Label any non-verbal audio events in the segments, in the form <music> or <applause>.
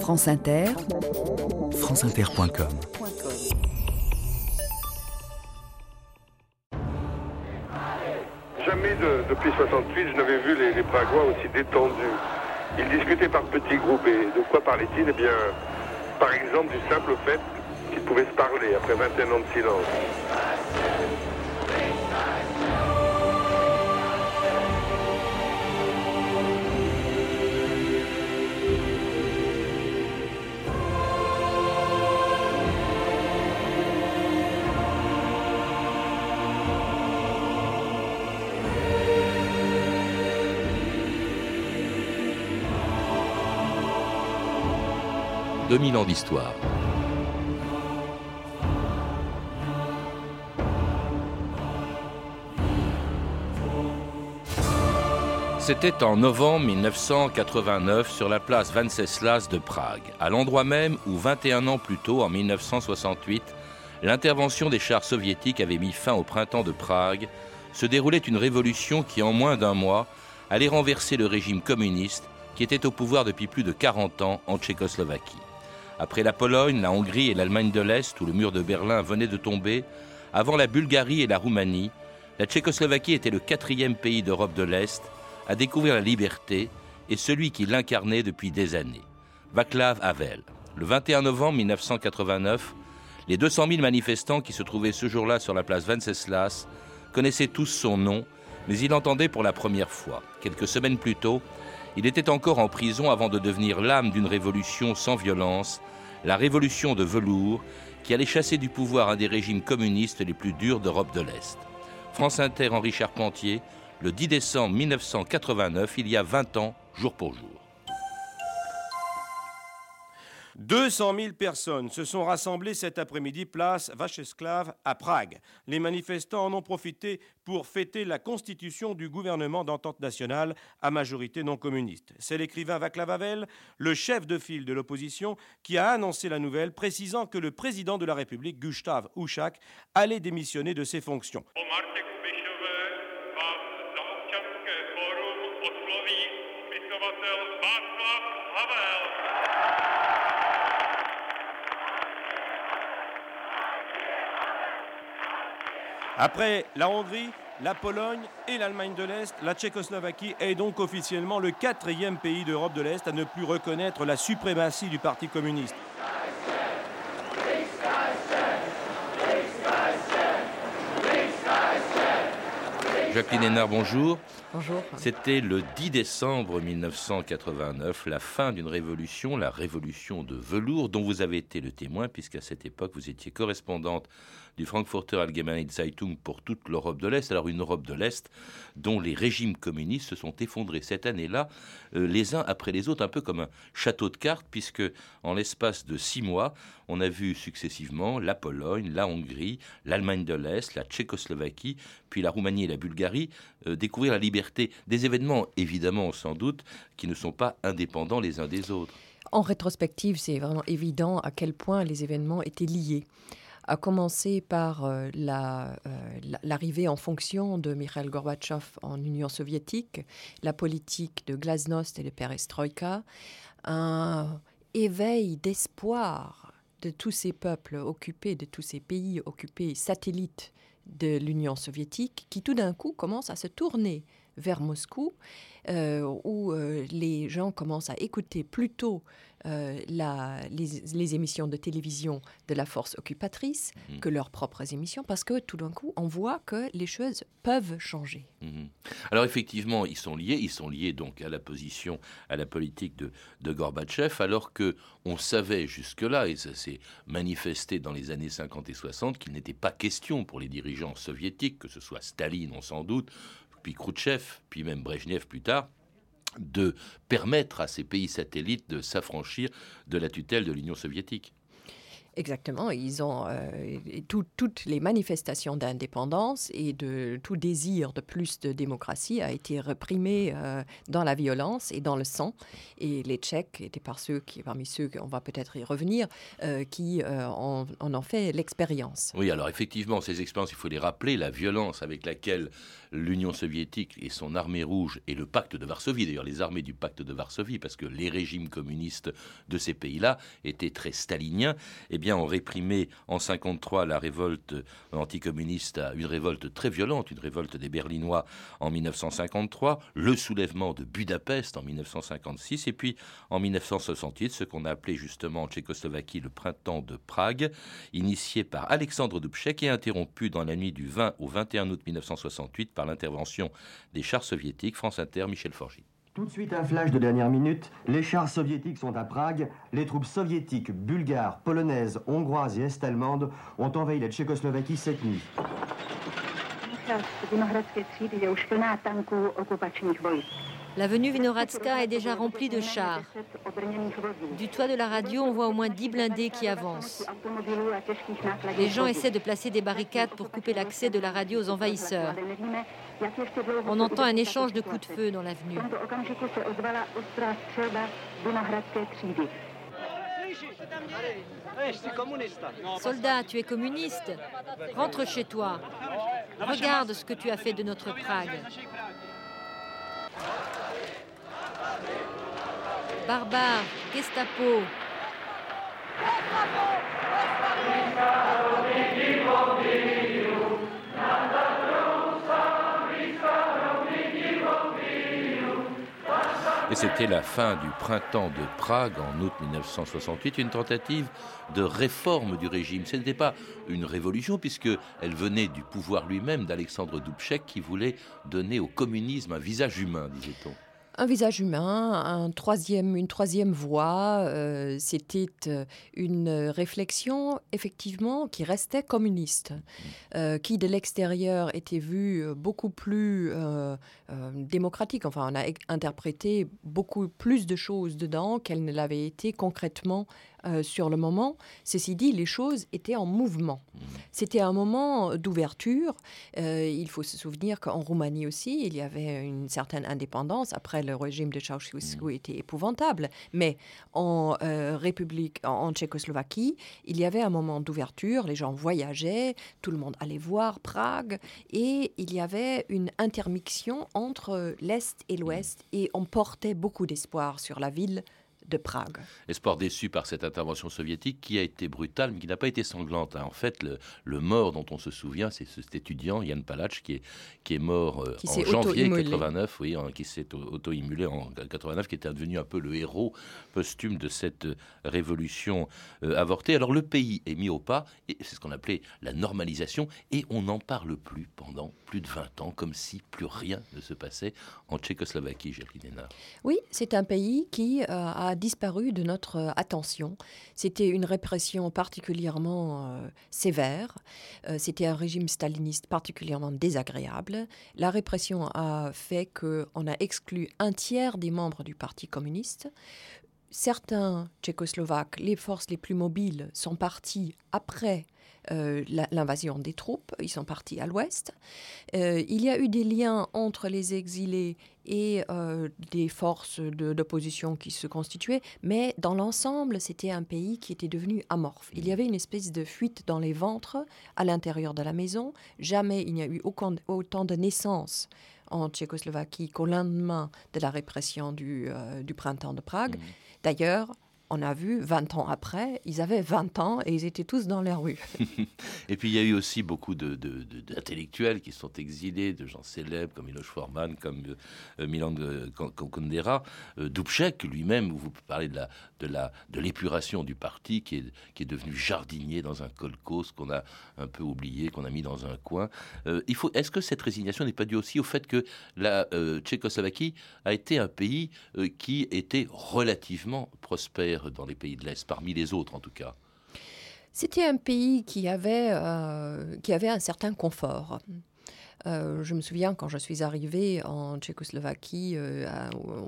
France Inter, franceinter.com Jamais de- depuis 68, je n'avais vu les, les Pragois aussi détendus. Ils discutaient par petits groupes et de quoi parlaient-ils? Eh bien, par exemple, du simple fait qu'ils pouvaient se parler après 21 ans de silence. « 2000 ans d'histoire. C'était en novembre 1989 sur la place Venceslas de Prague, à l'endroit même où 21 ans plus tôt, en 1968, l'intervention des chars soviétiques avait mis fin au printemps de Prague, se déroulait une révolution qui, en moins d'un mois, allait renverser le régime communiste qui était au pouvoir depuis plus de 40 ans en Tchécoslovaquie. Après la Pologne, la Hongrie et l'Allemagne de l'Est, où le mur de Berlin venait de tomber, avant la Bulgarie et la Roumanie, la Tchécoslovaquie était le quatrième pays d'Europe de l'Est à découvrir la liberté et celui qui l'incarnait depuis des années, Václav Havel. Le 21 novembre 1989, les 200 000 manifestants qui se trouvaient ce jour-là sur la place Venceslas connaissaient tous son nom, mais il l'entendait pour la première fois. Quelques semaines plus tôt, il était encore en prison avant de devenir l'âme d'une révolution sans violence, la révolution de velours, qui allait chasser du pouvoir un des régimes communistes les plus durs d'Europe de l'Est. France Inter, Henri Charpentier, le 10 décembre 1989, il y a 20 ans, jour pour jour. 200 000 personnes se sont rassemblées cet après-midi place Vachesclav à Prague. Les manifestants en ont profité pour fêter la constitution du gouvernement d'entente nationale à majorité non communiste. C'est l'écrivain Václav Havel, le chef de file de l'opposition, qui a annoncé la nouvelle, précisant que le président de la République, Gustav Ušak, allait démissionner de ses fonctions. Après la Hongrie, la Pologne et l'Allemagne de l'Est, la Tchécoslovaquie est donc officiellement le quatrième pays d'Europe de l'Est à ne plus reconnaître la suprématie du Parti communiste. Jacqueline Hénard, bonjour. bonjour. C'était le 10 décembre 1989, la fin d'une révolution, la révolution de velours, dont vous avez été le témoin, puisqu'à cette époque, vous étiez correspondante du Frankfurter Allgemeine Zeitung pour toute l'Europe de l'Est. Alors une Europe de l'Est dont les régimes communistes se sont effondrés cette année-là, euh, les uns après les autres, un peu comme un château de cartes, puisque en l'espace de six mois, on a vu successivement la Pologne, la Hongrie, l'Allemagne de l'Est, la Tchécoslovaquie, puis la Roumanie et la Bulgarie euh, découvrir la liberté. Des événements, évidemment, sans doute, qui ne sont pas indépendants les uns des autres. En rétrospective, c'est vraiment évident à quel point les événements étaient liés. À commencer par euh, euh, la- l'arrivée en fonction de Mikhail Gorbatchev en Union soviétique, la politique de glasnost et de perestroïka, un éveil d'espoir de tous ces peuples occupés, de tous ces pays occupés, satellites de l'Union soviétique, qui tout d'un coup commencent à se tourner vers Moscou, euh, où les gens commencent à écouter plutôt euh, la- les, les émissions de télévision de la force occupatrice Mhm. que leurs propres émissions, parce que tout d'un coup, on voit que les choses peuvent changer. Mhm. Alors effectivement, ils sont liés, ils sont liés donc à la position, à la politique de, de Gorbatchev, alors que on savait jusque-là, et ça s'est manifesté dans les années 50 et 60, qu'il n'était pas question pour les dirigeants soviétiques, que ce soit Staline, on sans doute, puis Khrouchtchev, puis même Brejnev plus tard, de permettre à ces pays satellites de s'affranchir de la tutelle de l'Union soviétique. Exactement, ils ont euh, toutes les manifestations d'indépendance et de tout désir de plus de démocratie a été réprimé euh, dans la violence et dans le sang. Et les Tchèques étaient par ceux qui, parmi ceux, on va peut-être y revenir, euh, qui en, en ont fait l'expérience. Oui, alors effectivement, ces expériences, il faut les rappeler, la violence avec laquelle l'Union soviétique et son armée rouge et le pacte de Varsovie, d'ailleurs les armées du pacte de Varsovie, parce que les régimes communistes de ces pays-là étaient très staliniens, eh bien, ont réprimé en 53 la révolte anticommuniste une révolte très violente, une révolte des Berlinois en 1953, le soulèvement de Budapest en 1956, et puis en 1968, ce qu'on a appelé justement en Tchécoslovaquie le printemps de Prague, initié par Alexandre Dubček et interrompu dans la nuit du 20 au 21 août 1968 par l'intervention des chars soviétiques. France Inter, Michel Forgy. Tout de suite un flash de dernière minute. Les chars soviétiques sont à Prague. Les troupes soviétiques, bulgares, polonaises, hongroises et est-allemandes ont envahi la Tchécoslovaquie cette nuit. L'avenue Vinohradska est déjà remplie de chars. Du toit de la radio, on voit au moins 10 blindés qui avancent. Les gens essaient de placer des barricades pour couper l'accès de la radio aux envahisseurs. On entend un échange de coups de feu dans l'avenue. Soldat, tu es communiste Rentre chez toi. Regarde ce que tu as fait de notre Prague. Barbare, Gestapo. C'était la fin du printemps de Prague en août 1968, une tentative de réforme du régime. Ce n'était pas une révolution puisque elle venait du pouvoir lui-même d'Alexandre Dubček qui voulait donner au communisme un visage humain, disait-on. Un visage humain, un troisième, une troisième voie, euh, c'était euh, une réflexion effectivement qui restait communiste, euh, qui de l'extérieur était vue beaucoup plus euh, démocratique. Enfin, on a interprété beaucoup plus de choses dedans qu'elle ne l'avait été concrètement euh, sur le moment. Ceci dit, les choses étaient en mouvement. C'était un moment d'ouverture. Euh, il faut se souvenir qu'en Roumanie aussi, il y avait une certaine indépendance. Après, le régime de Ceausescu était épouvantable. Mais en euh, République, en, en Tchécoslovaquie, il y avait un moment d'ouverture. Les gens voyageaient, tout le monde allait voir Prague, et il y avait une intermixion entre l'Est et l'Ouest, et on portait beaucoup d'espoir sur la ville de Prague. Espoir déçu par cette intervention soviétique qui a été brutale mais qui n'a pas été sanglante. hein. En fait, le, le mort dont on se souvient, c'est ce- cet étudiant, Yann Palach, qui est, qui est mort euh, Qui en janvier auto-immolé. 89, oui, hein, qui s'est au- auto-immolé en 89, qui était devenu un peu le héros posthume de cette euh, révolution euh, avortée. Alors le pays est mis au pas, et c'est ce qu'on appelait la normalisation, et on n'en parle plus pendant plus de 20 ans, comme si plus rien ne se passait en Tchécoslovaquie, Jacqueline Hénard. Oui, c'est un pays qui euh, a disparu de notre euh, attention. C'était une répression particulièrement euh, sévère. Euh, C'était un régime staliniste particulièrement désagréable. La répression a fait qu'on a exclu un tiers des membres du Parti communiste. Certains Tchécoslovaques, les forces les plus mobiles, sont partis après euh, l'invasion des troupes. Ils sont partis à l'ouest. Euh, il y a eu des liens entre les exilés et euh, des forces de- d'opposition qui se constituaient, mais dans l'ensemble, c'était un pays qui était devenu amorphe. Il y avait une espèce de fuite dans les ventres à l'intérieur de la maison. Jamais il n'y a eu aucun- autant de naissances en Tchécoslovaquie qu'au lendemain de la répression du, euh, du printemps de Prague. D'ailleurs, on a vu 20 ans après, ils avaient 20 ans et ils étaient tous dans la rue. <laughs> Et puis il y a eu aussi beaucoup d'intellectuels qui sont exilés, de gens célèbres comme Miloš Forman, comme euh, euh, Milan euh, Kundera, euh, Dubček lui-même, où vous parlez de la de l'épuration du parti qui est qui est devenu jardinier dans un kolkhoz qu'on a un peu oublié, qu'on a mis dans un coin. Euh, il faut est-ce que cette résignation n'est pas due aussi au fait que la Tchécoslovaquie a été un pays qui était relativement prospère? Dans les pays de l'Est, parmi les autres en tout cas. C'était un pays qui avait, euh, un certain confort. Euh, je me souviens quand je suis arrivée en Tchécoslovaquie euh,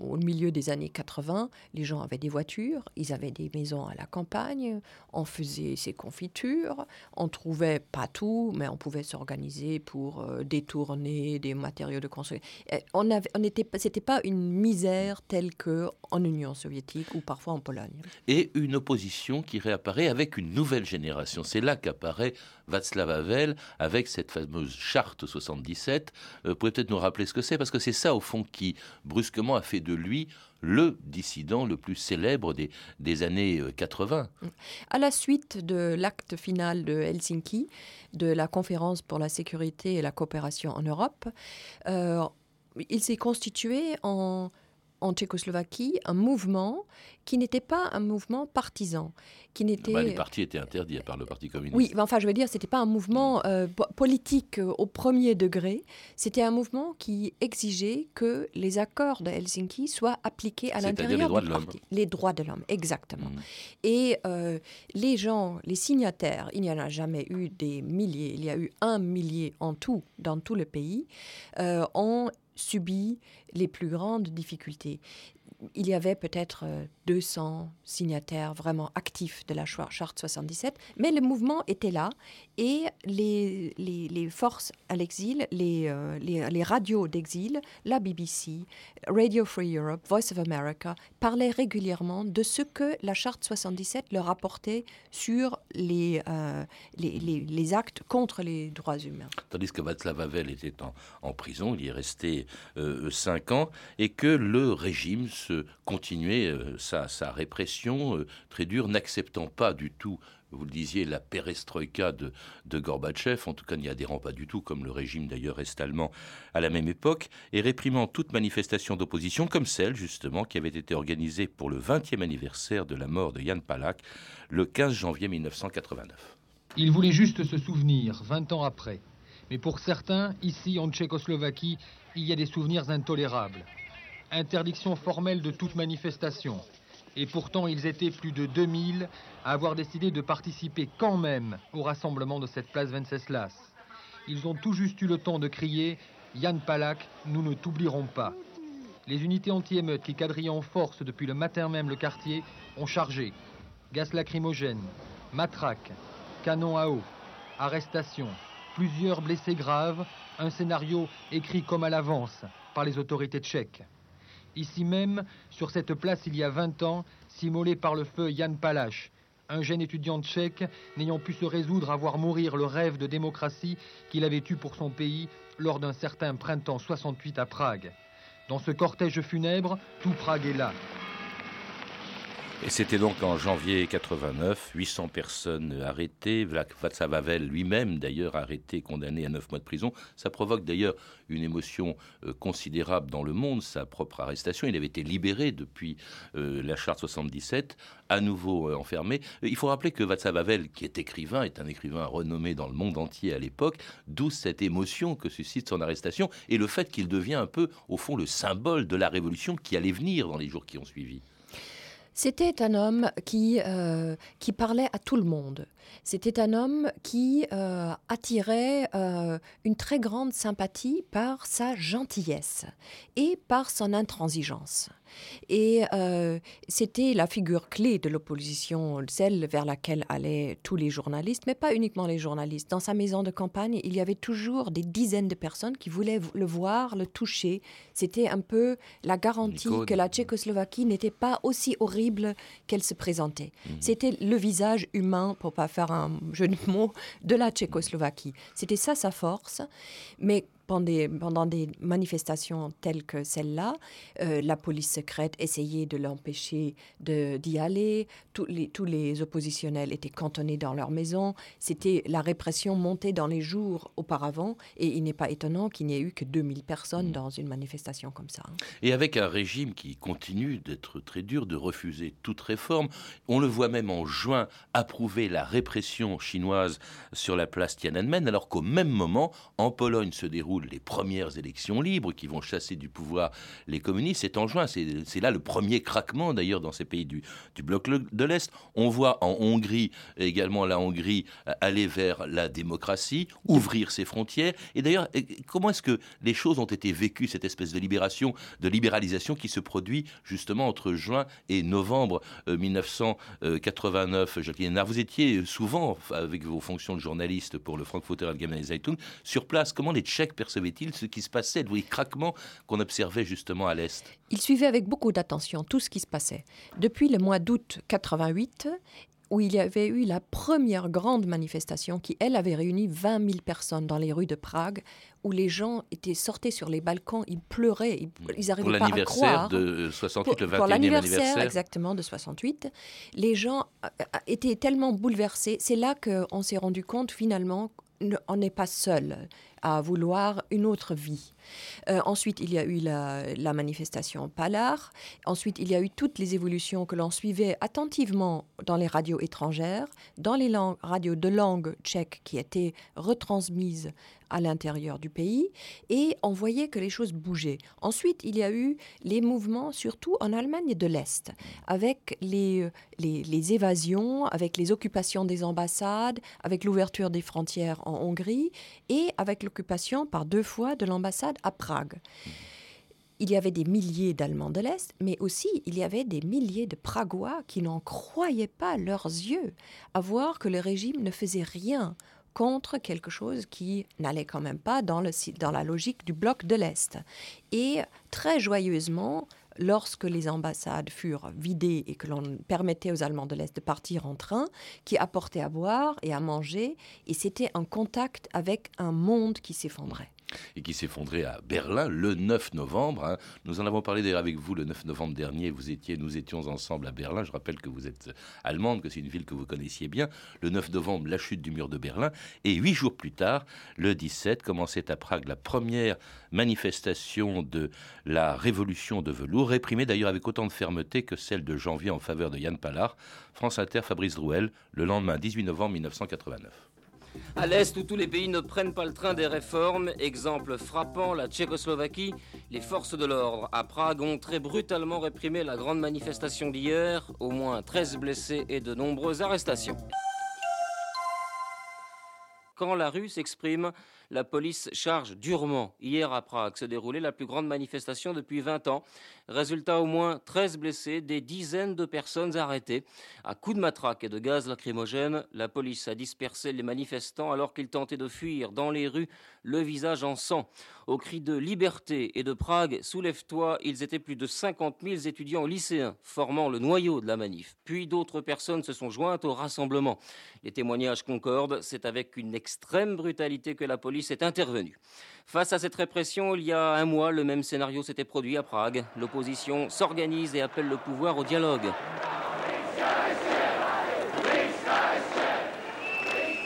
au milieu des années 80, les gens avaient des voitures, ils avaient des maisons à la campagne, on faisait ses confitures, on trouvait pas tout, mais on pouvait s'organiser pour euh, détourner des matériaux de construction. On avait, c'était pas une misère telle que en Union soviétique ou parfois en Pologne. Et une opposition qui réapparaît avec une nouvelle génération. C'est là qu'apparaît Václav Havel avec cette fameuse charte 70 2017. Vous pouvez peut-être nous rappeler ce que c'est, parce que c'est ça, au fond, qui brusquement a fait de lui le dissident le plus célèbre des, des années euh, 80. À la suite de l'acte final de Helsinki, de la conférence pour la sécurité et la coopération en Europe, euh, il s'est constitué en en Tchécoslovaquie un mouvement qui n'était pas un mouvement partisan, qui n'était... Bah, les partis étaient interdits par le Parti communiste. Oui, mais enfin, je veux dire, c'était pas un mouvement euh, po- politique euh, au premier degré. C'était un mouvement qui exigeait que les accords de Helsinki soient appliqués à l'intérieur les droits de l'homme. Les droits de l'homme, exactement. Mhm. Et euh, les gens, les signataires, il n'y en a jamais eu des milliers, il y a eu un millier en tout dans tout le pays, euh, ont subi les plus grandes difficultés. Il y avait peut-être euh, 200 signataires vraiment actifs de la charte 77, mais le mouvement était là et les, les, les forces à l'exil, les, euh, les, les radios d'exil, la BBC, Radio Free Europe, Voice of America, parlaient régulièrement de ce que la charte 77 leur apportait sur les, euh, les, actes contre les droits humains. Tandis que Václav Havel était en, en prison, il y est resté euh, cinq ans, et que le régime se continuait euh, sa, sa répression euh, très dure, n'acceptant pas du tout, vous le disiez, la perestroïka de, de Gorbatchev, en tout cas n'y adhérant pas du tout, comme le régime d'ailleurs est-allemand à la même époque, et réprimant toute manifestation d'opposition, comme celle justement qui avait été organisée pour le 20e anniversaire de la mort de Jan Palach, le 15 janvier 1989. Il voulait juste se souvenir, 20 ans après. Mais pour certains, ici en Tchécoslovaquie, il y a des souvenirs intolérables. Interdiction formelle de toute manifestation. Et pourtant, ils étaient plus de 2000 à avoir décidé de participer quand même au rassemblement de cette place Venceslas. Ils ont tout juste eu le temps de crier Yann Palak, nous ne t'oublierons pas. Les unités anti-émeutes qui quadrillaient en force depuis le matin même le quartier ont chargé. Gaz lacrymogène, matraques, canon à eau, arrestation, plusieurs blessés graves, un scénario écrit comme à l'avance par les autorités tchèques. Ici même, sur cette place il y a 20 ans, s'immolait par le feu Jan Palach, un jeune étudiant tchèque n'ayant pu se résoudre à voir mourir le rêve de démocratie qu'il avait eu pour son pays lors d'un certain printemps 68 à Prague. Dans ce cortège funèbre, tout Prague est là. Et c'était donc en janvier 89, 800 personnes arrêtées, Václav Havel lui-même d'ailleurs arrêté, condamné à 9 mois de prison. Ça provoque d'ailleurs une émotion euh, considérable dans le monde, sa propre arrestation. Il avait été libéré depuis euh, la charte 77, à nouveau euh, enfermé. Il faut rappeler que Václav Havel, qui est écrivain, est un écrivain renommé dans le monde entier à l'époque, d'où cette émotion que suscite son arrestation et le fait qu'il devient un peu, au fond, le symbole de la révolution qui allait venir dans les jours qui ont suivi. C'était un homme qui, euh, qui parlait à tout le monde. C'était un homme qui euh, attirait euh, une très grande sympathie par sa gentillesse et par son intransigeance. Et euh, c'était la figure clé de l'opposition, celle vers laquelle allaient tous les journalistes, mais pas uniquement les journalistes. Dans sa maison de campagne, il y avait toujours des dizaines de personnes qui voulaient le voir, le toucher. C'était un peu la garantie que la Tchécoslovaquie n'était pas aussi horrible qu'elle se présentait. C'était le visage humain, pour pas faire un jeu de mots, de la Tchécoslovaquie. C'était ça sa force. Mais pendant des, pendant des manifestations telles que celle-là, euh, la police secrète essayait de l'empêcher d'y aller. Tous les, tous les oppositionnels étaient cantonnés dans leur maison. C'était la répression montée dans les jours auparavant. Et il n'est pas étonnant qu'il n'y ait eu que 2000 personnes dans une manifestation comme ça. hein. Et avec un régime qui continue d'être très dur, de refuser toute réforme, on le voit même en juin approuver la répression chinoise sur la place Tiananmen, alors qu'au même moment, en Pologne se déroule les premières élections libres qui vont chasser du pouvoir les communistes. C'est en juin, c'est là le premier craquement d'ailleurs dans ces pays du, bloc de l'Est. On voit en Hongrie également la Hongrie aller vers la démocratie, ouvrir ses frontières. Et d'ailleurs, comment est-ce que les choses ont été vécues, cette espèce de libération, de libéralisation qui se produit justement entre juin et novembre 1989 euh, Jacqueline vous étiez souvent, avec vos fonctions de journaliste pour le Frankfurter Allgemeine Zeitung, sur place. Comment les Tchèques percevaient-ils ce qui se passait, les craquements qu'on observait justement à l'Est? Ils suivaient avec beaucoup d'attention tout ce qui se passait. Depuis le mois d'août 88, où il y avait eu la première grande manifestation qui, elle, avait réuni 20 000 personnes dans les rues de Prague, où les gens étaient sortis sur les balcons, ils pleuraient, ils, n'arrivaient pas à croire. Pour l'anniversaire de 68, le 21e pour l'anniversaire anniversaire exactement de 68, les gens euh, euh, étaient tellement bouleversés. C'est là qu'on s'est rendu compte finalement on n'est pas seul à vouloir une autre vie. Euh, ensuite, il y a eu la, manifestation Palar. Ensuite, il y a eu toutes les évolutions que l'on suivait attentivement dans les radios étrangères, dans les radios de langue tchèque qui étaient retransmises à l'intérieur du pays et on voyait que les choses bougeaient. Ensuite, il y a eu les mouvements, surtout en Allemagne de l'Est, avec les, évasions, avec les occupations des ambassades, avec l'ouverture des frontières en Hongrie et avec l'occupation par deux fois de l'ambassade à Prague. Il y avait des milliers d'Allemands de l'Est, mais aussi il y avait des milliers de Pragois qui n'en croyaient pas leurs yeux à voir que le régime ne faisait rien contre quelque chose qui n'allait quand même pas dans, le, dans la logique du bloc de l'Est. Et très joyeusement, lorsque les ambassades furent vidées et que l'on permettait aux Allemands de l'Est de partir en train, qui apportaient à boire et à manger, et c'était un contact avec un monde qui s'effondrait et qui s'effondrait à Berlin le 9 novembre. Hein. Nous en avons parlé d'ailleurs avec vous le 9 novembre dernier. Vous étiez, nous étions ensemble à Berlin. Je rappelle que vous êtes allemande, que c'est une ville que vous connaissiez bien. Le 9 novembre, la chute du mur de Berlin. Et huit jours plus tard, le 17, commençait à Prague la première manifestation de la révolution de velours, réprimée d'ailleurs avec autant de fermeté que celle de janvier en faveur de Yann Pallard. France Inter, Fabrice Drouel, le lendemain 18 novembre 1989. À l'Est, où tous les pays ne prennent pas le train des réformes, exemple frappant, la Tchécoslovaquie, les forces de l'ordre à Prague ont très brutalement réprimé la grande manifestation d'hier, au moins 13 blessés et de nombreuses arrestations. Quand la rue s'exprime, la police charge durement. Hier à Prague se déroulait la plus grande manifestation depuis 20 ans. Résultat au moins 13 blessés, des dizaines de personnes arrêtées. À coups de matraque et de gaz lacrymogène, la police a dispersé les manifestants alors qu'ils tentaient de fuir dans les rues, le visage en sang. Au cri de liberté et de Prague, soulève-toi, ils étaient plus de 50 000 étudiants lycéens formant le noyau de la manif. Puis d'autres personnes se sont jointes au rassemblement. Les témoignages concordent, c'est avec une extrême brutalité que la police est. Face à cette répression, il y a un mois, le même scénario s'était produit à Prague. L'opposition s'organise et appelle le pouvoir au dialogue.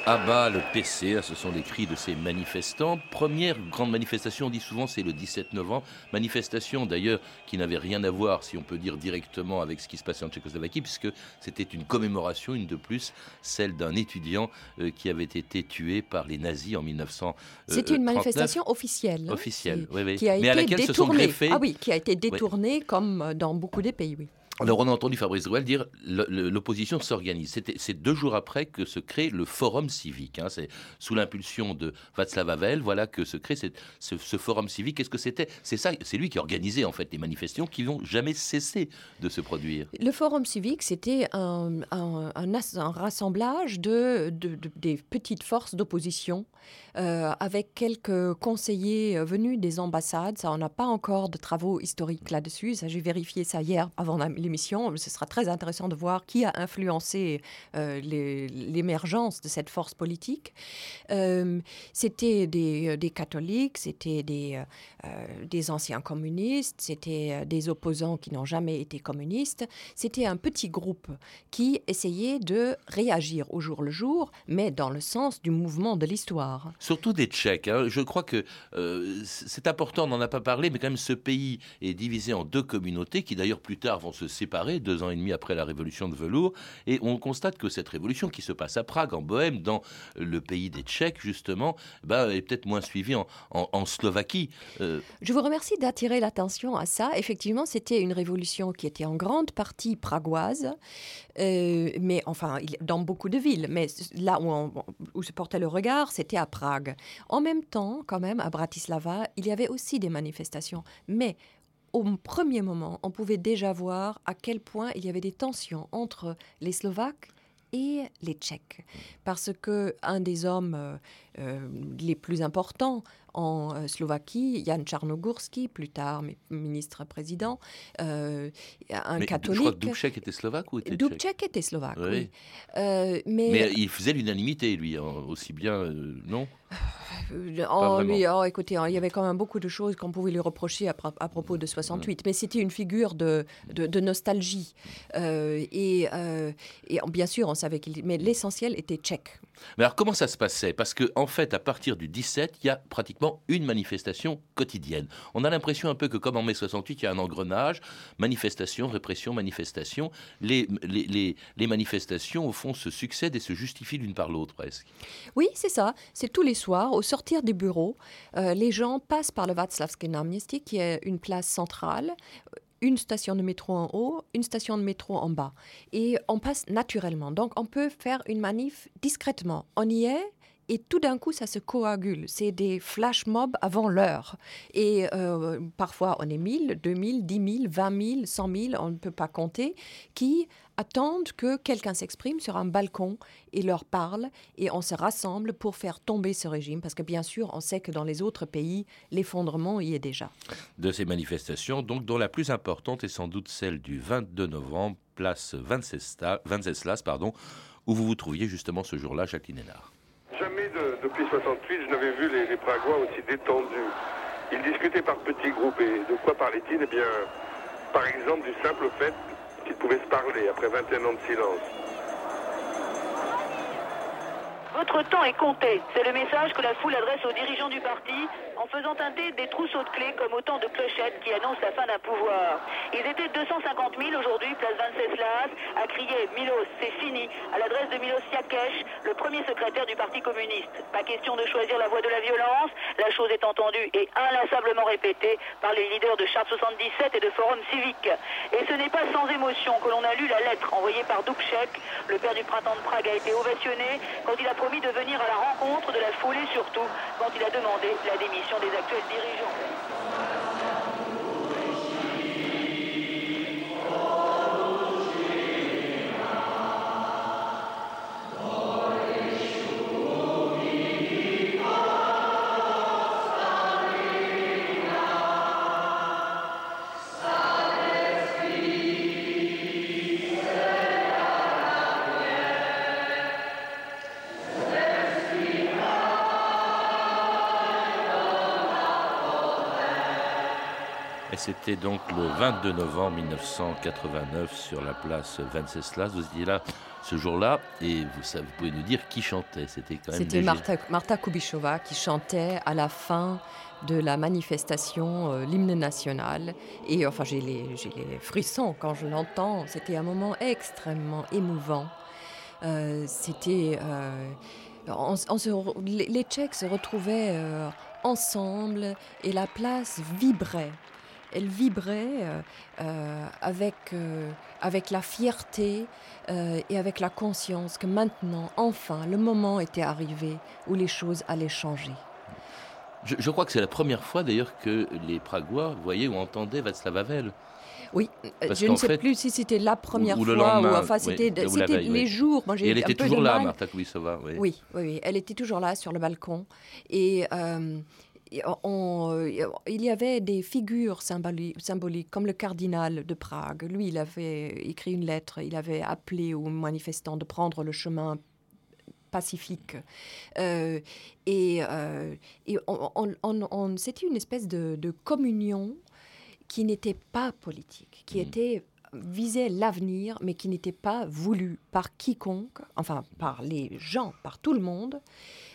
Abat le PC, ce sont les cris de ces manifestants. Première grande manifestation, on dit souvent, c'est le 17 novembre. Manifestation d'ailleurs qui n'avait rien à voir, si on peut dire directement, avec ce qui se passait en Tchécoslovaquie, puisque c'était une commémoration, une de plus, celle d'un étudiant euh, qui avait été tué par les nazis en 1939. C'était une manifestation officielle. Hein, officielle, oui, oui. Qui a Mais à laquelle se sont greffés. Ah oui, qui a été détournée comme dans beaucoup de pays, oui. Alors on a entendu Fabrice Drouel dire l'opposition s'organise. C'est deux jours après que se crée le Forum civique. Hein. C'est sous l'impulsion de Václav Havel, voilà que se crée ce, Forum civique. Qu'est-ce que c'était? C'est ça, c'est lui qui organisait en fait les manifestations qui n'ont jamais cessé de se produire. Le Forum civique, c'était un, rassemblage de, des petites forces d'opposition euh, avec quelques conseillers euh, venus des ambassades. Ça, on n'a pas encore de travaux historiques là-dessus. j'ai vérifié ça hier avant l'émission. Ce sera très intéressant de voir qui a influencé euh, l'émergence de cette force politique. c'était des, des, catholiques, c'était des, des anciens communistes, c'était des opposants qui n'ont jamais été communistes. C'était un petit groupe qui essayait de réagir au jour le jour, mais dans le sens du mouvement de l'histoire. Surtout des Tchèques. Hein. Je crois que euh, c'est important, on n'en a pas parlé, mais quand même ce pays est divisé en deux communautés qui d'ailleurs plus tard vont se séparés deux ans et demi après la révolution de velours. Et on constate que cette révolution qui se passe à Prague, en Bohème, dans le pays des Tchèques, justement, bah, est peut-être moins suivie en, Slovaquie. Euh, Je vous remercie d'attirer l'attention à ça. Effectivement, c'était une révolution qui était en grande partie pragoise, euh, mais enfin, dans beaucoup de villes. Mais là où, où se portait le regard, c'était à Prague. En même temps, quand même, à Bratislava, il y avait aussi des manifestations. Mais au premier moment, on pouvait déjà voir à quel point il y avait des tensions entre les Slovaques et les Tchèques. Parce que un des hommes euh, euh, les plus importants en euh, Slovaquie, Jan Czarnogórski, plus tard ministre-président, euh, un catholique. Je crois que Dubček était slovaque ou était Dubček était slovaque, oui. Euh, mais... mais... il faisait l'unanimité, lui, hein, aussi bien, non? Oh, lui, oh, écoutez, hein, il y avait quand même beaucoup de choses qu'on pouvait lui reprocher à, à propos de 68, mais c'était une figure de, de, nostalgie. et, et, bien sûr, on savait qu'il... Mais l'essentiel était tchèque. Mais alors, comment ça se passait? Parce que en fait, à partir du 17, il y a pratiquement une manifestation quotidienne. On a l'impression un peu que comme en mai 68, il y a un engrenage, manifestation, répression, manifestation. Les, les, les, manifestations, au fond, se succèdent et se justifient l'une par l'autre presque. Oui, c'est ça. C'est tous les soirs, au sortir des bureaux, euh, les gens passent par le Václavské náměstí, qui est une place centrale une station de métro en haut, une station de métro en bas. Et on passe naturellement. Donc on peut faire une manif discrètement. On y est, et tout d'un coup, ça se coagule. C'est des flash mobs avant l'heure. Et euh, parfois, on est 1000, 2000, 10 000, 20 000, 100 000, on ne peut pas compter, qui attendent que quelqu'un s'exprime sur un balcon et leur parle. Et on se rassemble pour faire tomber ce régime. Parce que bien sûr, on sait que dans les autres pays, l'effondrement y est déjà. De ces manifestations, donc, dont la plus importante est sans doute celle du 22 novembre, place Venceslas, pardon, où vous vous trouviez justement ce jour-là, Jacqueline Hénard. Jamais depuis 68, je n'avais vu les, Pragois aussi détendus. Ils discutaient par petits groupes. Et de quoi parlaient-ils? Eh bien, par exemple, du simple fait qu'ils pouvaient se parler après 21 ans de silence. Votre temps est compté. C'est le message que la foule adresse aux dirigeants du parti en faisant teinter des trousseaux de clés comme autant de clochettes qui annoncent la fin d'un pouvoir. Ils étaient 250 000 aujourd'hui, place Venceslas, à crier Milos, c'est fini, à l'adresse de Milos Yakesh, le premier secrétaire du Parti communiste. Pas question de choisir la voie de la violence, la chose est entendue et inlassablement répétée par les leaders de Charte 77 et de Forum Civique. Et ce n'est pas sans émotion que l'on a lu la lettre envoyée par Dubček. Le père du printemps de Prague a été ovationné quand il a promis de venir à la rencontre de la foule et surtout quand il a demandé la démission des actuels dirigeants. C'était donc le 22 novembre 1989 sur la place Venceslas. Vous étiez là ce jour-là et vous, vous, pouvez nous dire qui chantait. C'était quand même. C'était Marta, Marta Kubichova qui chantait à la fin de la manifestation euh, l'hymne national. Et enfin, j'ai les, les, frissons quand je l'entends. C'était un moment extrêmement émouvant. Euh, c'était. Euh, on, les, les, Tchèques se retrouvaient ensemble et la place vibrait elle vibrait euh, euh, avec, euh, avec la fierté et avec la conscience que maintenant, enfin, le moment était arrivé où les choses allaient changer. Je, crois que c'est la première fois d'ailleurs que les Pragois voyaient ou entendaient Václav Havel. Oui, je ne sais plus si c'était la première fois ou enfin c'était les jours. Moi, et elle était toujours là, Marta Kulisova. Oui. Oui, oui. elle était toujours là sur le balcon et euh, il y avait des figures symboliques, comme le cardinal de Prague. Lui, il avait écrit une lettre, il avait appelé aux manifestants de prendre le chemin pacifique. Euh, et, euh, c'était une espèce de, communion qui n'était pas politique, qui mmh. était visait l'avenir, mais qui n'était pas voulu par quiconque, enfin par les gens, par tout le monde.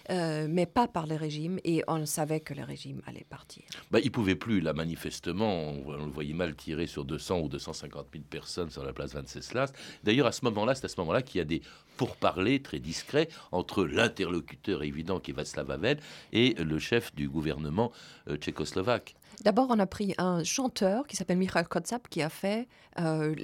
Euh, mais pas par le régime, et on savait que le régime allait partir. Bah, il pouvait plus, là, manifestement, on, le voyait mal tirer sur 200 ou 250 000 personnes sur la place Venceslas. D'ailleurs, à ce moment-là, c'est à ce moment-là qu'il y a des pourparlers très discrets entre l'interlocuteur évident qui est Václav Havel et le chef du gouvernement euh, tchécoslovaque. D'abord, on a pris un chanteur qui s'appelle Mikhail Kotsap qui a fait euh,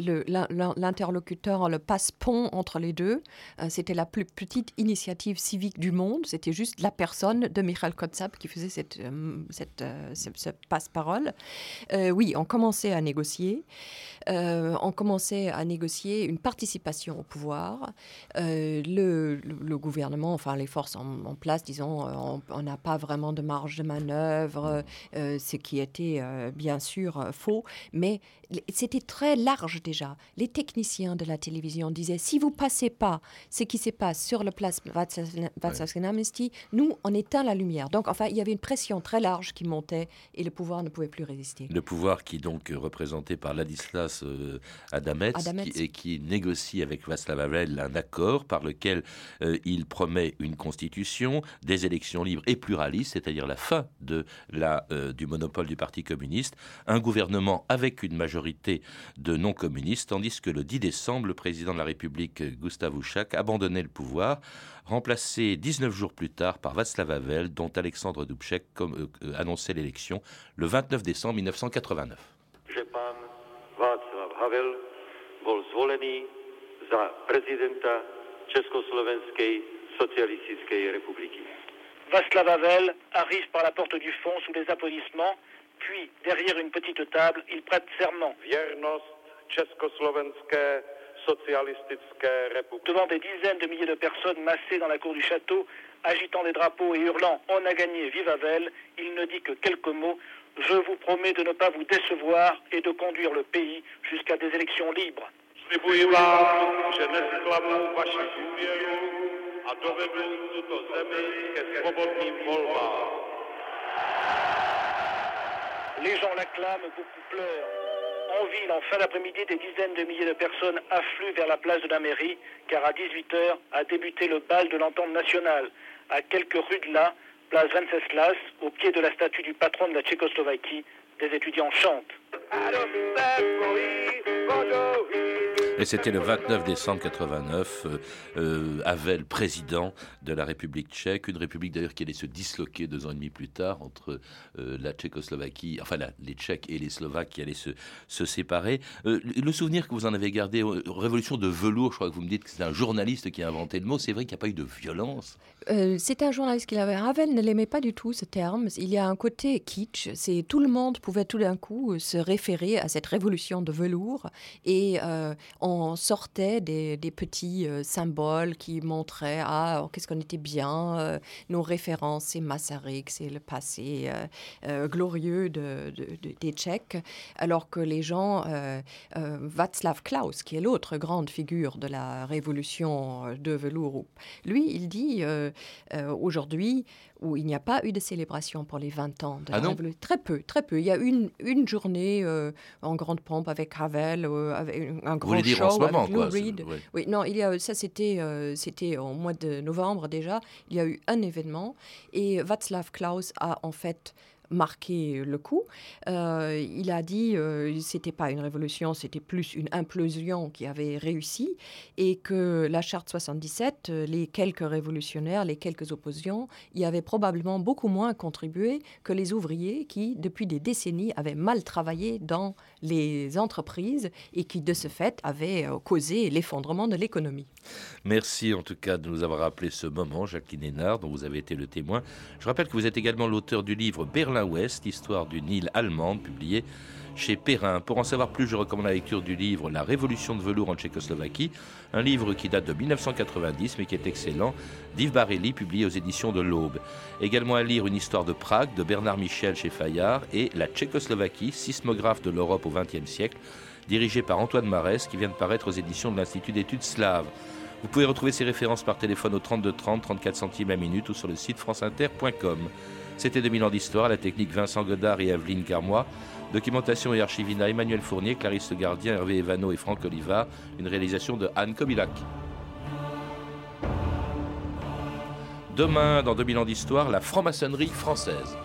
l'interlocuteur, le passe-pont entre les deux. Euh, c'était la plus petite initiative civique du monde. C'était juste la personne de Mikhail Kotsap qui faisait cette, euh, ce, passe-parole. oui, on commençait à négocier. on commençait à négocier une participation au pouvoir. Le, gouvernement, enfin les forces en, place, disons, on n'a pas vraiment de marge de manœuvre, qui était bien sûr faux, mais c'était très large déjà. Les techniciens de la télévision disaient si vous passez pas ce qui se passe sur le place Vatsalsky nous on éteint la lumière. Donc enfin il y avait une pression très large qui montait et le pouvoir ne pouvait plus résister. Le pouvoir qui donc représenté par Ladislas euh, Adamets, et qui négocie avec Václav Havel un accord par lequel euh, il promet une constitution, des élections libres et pluralistes, c'est-à-dire la fin de la, euh, du monopole du Parti communiste, un gouvernement avec une majorité de non-communistes, tandis que le 10 décembre, le président de la République, Gustave Ouchak, abandonnait le pouvoir, remplacé 19 jours plus tard par Václav Havel, dont Alexandre Dubček euh, euh, annonçait l'élection le 29 décembre 1989. Havel bol zvolený za prezidenta Československej socialistickej republiky. Václav Havel arrive par la porte du fond sous les applaudissements, puis derrière une petite table, il prête serment. Devant des dizaines de milliers de personnes massées dans la cour du château, agitant des drapeaux et hurlant On a gagné, vive Havel, il ne dit que quelques mots. Je vous promets de ne pas vous décevoir et de conduire le pays jusqu'à des élections libres. Les gens l'acclament, beaucoup pleurent. En ville, en fin d'après-midi, des dizaines de milliers de personnes affluent vers la place de la mairie, car à 18h a débuté le bal de l'entente nationale. À quelques rues de là, place Venceslas, au pied de la statue du patron de la Tchécoslovaquie, des étudiants chantent. Et c'était le 29 décembre 89, euh, euh, Havel, président de la République tchèque, une république d'ailleurs qui allait se disloquer deux ans et demi plus tard entre euh, la Tchécoslovaquie, enfin les Tchèques et les Slovaques qui allaient se, se séparer. le souvenir que vous en avez gardé, révolution de velours, je crois que vous me dites que c'est un journaliste qui a inventé le mot, c'est vrai qu'il n'y a pas eu de violence C'était un journaliste qui l'avait. Havel ne l'aimait pas du tout ce terme. Il y a un côté kitsch, c'est tout le monde pouvait tout d'un coup se référer à cette révolution de velours et on on sortait des, petits euh, symboles qui montraient ah oh, qu'est-ce qu'on était bien, euh, nos références, c'est Masaryk, c'est le passé euh, glorieux de, des Tchèques, alors que les gens, Václav Klaus, qui est l'autre grande figure de la révolution de velours, lui, il dit aujourd'hui où il n'y a pas eu de célébration pour les 20 ans de ah la Très peu, très peu. Il y a une, une journée euh, en grande pompe avec Ravel, euh, avec un grand Vous show en avec Lou Reed. Oui. non, il y a, ça c'était euh, c'était au mois de novembre déjà. Il y a eu un événement et Václav Klaus a en fait marqué le coup. Euh, il a dit euh, c'était pas une révolution, c'était plus une implosion qui avait réussi et que la charte 77, euh, les quelques révolutionnaires, les quelques oppositions, y avaient probablement beaucoup moins contribué que les ouvriers qui, depuis des décennies, avaient mal travaillé dans les entreprises et qui, de ce fait, avaient euh, causé l'effondrement de l'économie. Merci en tout cas de nous avoir rappelé ce moment, Jacqueline Hénard, dont vous avez été le témoin. Je rappelle que vous êtes également l'auteur du livre Berlin-Ouest, histoire d'une île allemande, publié chez Perrin. Pour en savoir plus, je recommande la lecture du livre La Révolution de velours en Tchécoslovaquie, un livre qui date de 1990 mais qui est excellent, d'Yves Barelli, publié aux éditions de l'Aube. Également à lire Une histoire de Prague de Bernard Michel chez Fayard et La Tchécoslovaquie, sismographe de l'Europe au XXe siècle, dirigé par Antoine Marès, qui vient de paraître aux éditions de l'Institut d'études slaves. Vous pouvez retrouver ces références par téléphone au 32 30, 34 centimes la minute ou sur le site franceinter.com. C'était 2000 ans d'histoire, la technique Vincent Godard et Aveline Carmois. Documentation et archivina Emmanuel Fournier, Clarisse Gardien, Hervé Evano et Franck Oliva. Une réalisation de Anne Kobilac. Demain, dans 2000 ans d'histoire, la franc-maçonnerie française.